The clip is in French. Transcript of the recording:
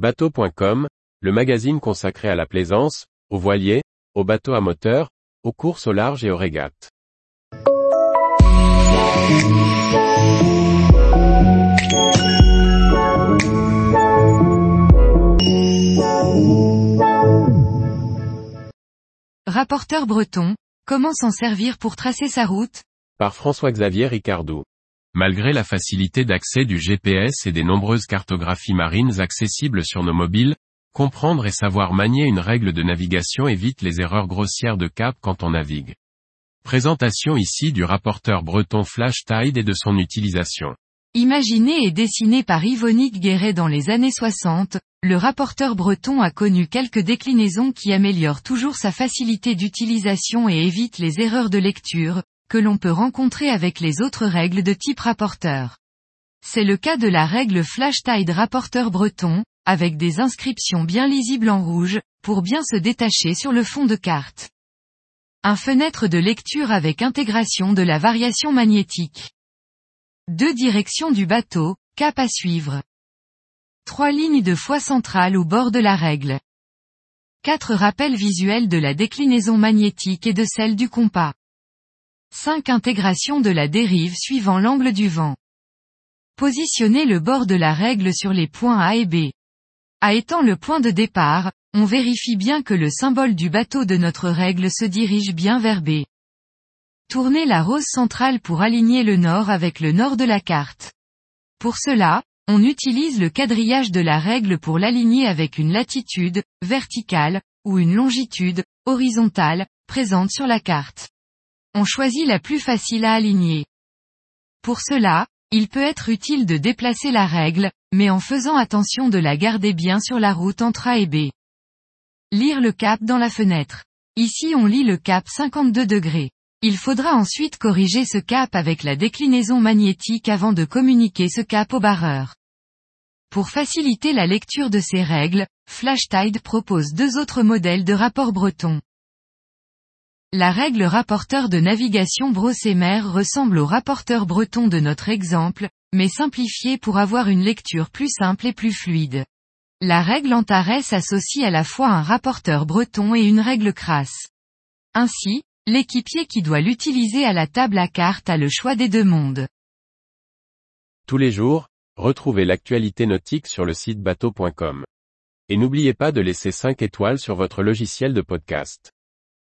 Bateau.com, le magazine consacré à la plaisance, aux voiliers, aux bateaux à moteur, aux courses au large et aux régates. Rapporteur breton, comment s'en servir pour tracer sa route? Par François-Xavier Ricardou. Malgré la facilité d'accès du GPS et des nombreuses cartographies marines accessibles sur nos mobiles, comprendre et savoir manier une règle de navigation évite les erreurs grossières de cap quand on navigue. Présentation ici du rapporteur breton Flash Tide et de son utilisation. Imaginé et dessiné par Yvonique Guéret dans les années 60, le rapporteur breton a connu quelques déclinaisons qui améliorent toujours sa facilité d'utilisation et évitent les erreurs de lecture, que l'on peut rencontrer avec les autres règles de type rapporteur. C'est le cas de la règle Flash Tide rapporteur breton, avec des inscriptions bien lisibles en rouge, pour bien se détacher sur le fond de carte. Un fenêtre de lecture avec intégration de la variation magnétique. Deux directions du bateau, cap à suivre. Trois lignes de foi centrale au bord de la règle. Quatre rappels visuels de la déclinaison magnétique et de celle du compas. Cinq intégrations de la dérive suivant l'angle du vent. Positionnez le bord de la règle sur les points A et B. À étant le point de départ, on vérifie bien que le symbole du bateau de notre règle se dirige bien vers B. Tournez la rose centrale pour aligner le nord avec le nord de la carte. Pour cela, on utilise le quadrillage de la règle pour l'aligner avec une latitude, verticale, ou une longitude, horizontale, présente sur la carte. On choisit la plus facile à aligner. Pour cela, il peut être utile de déplacer la règle, mais en faisant attention de la garder bien sur la route entre A et B. Lire le cap dans la fenêtre. Ici on lit le cap 52 degrés. Il faudra ensuite corriger ce cap avec la déclinaison magnétique avant de communiquer ce cap au barreur. Pour faciliter la lecture de ces règles, FlashTide propose deux autres modèles de rapport breton. La règle rapporteur de navigation Brossémer ressemble au rapporteur breton de notre exemple, mais simplifié pour avoir une lecture plus simple et plus fluide. La règle Antares associe à la fois un rapporteur breton et une règle crasse. Ainsi, L'équipier qui doit l'utiliser à la table à cartes a le choix des deux mondes. Tous les jours, retrouvez l'actualité nautique sur le site bateau.com. Et n'oubliez pas de laisser 5 étoiles sur votre logiciel de podcast.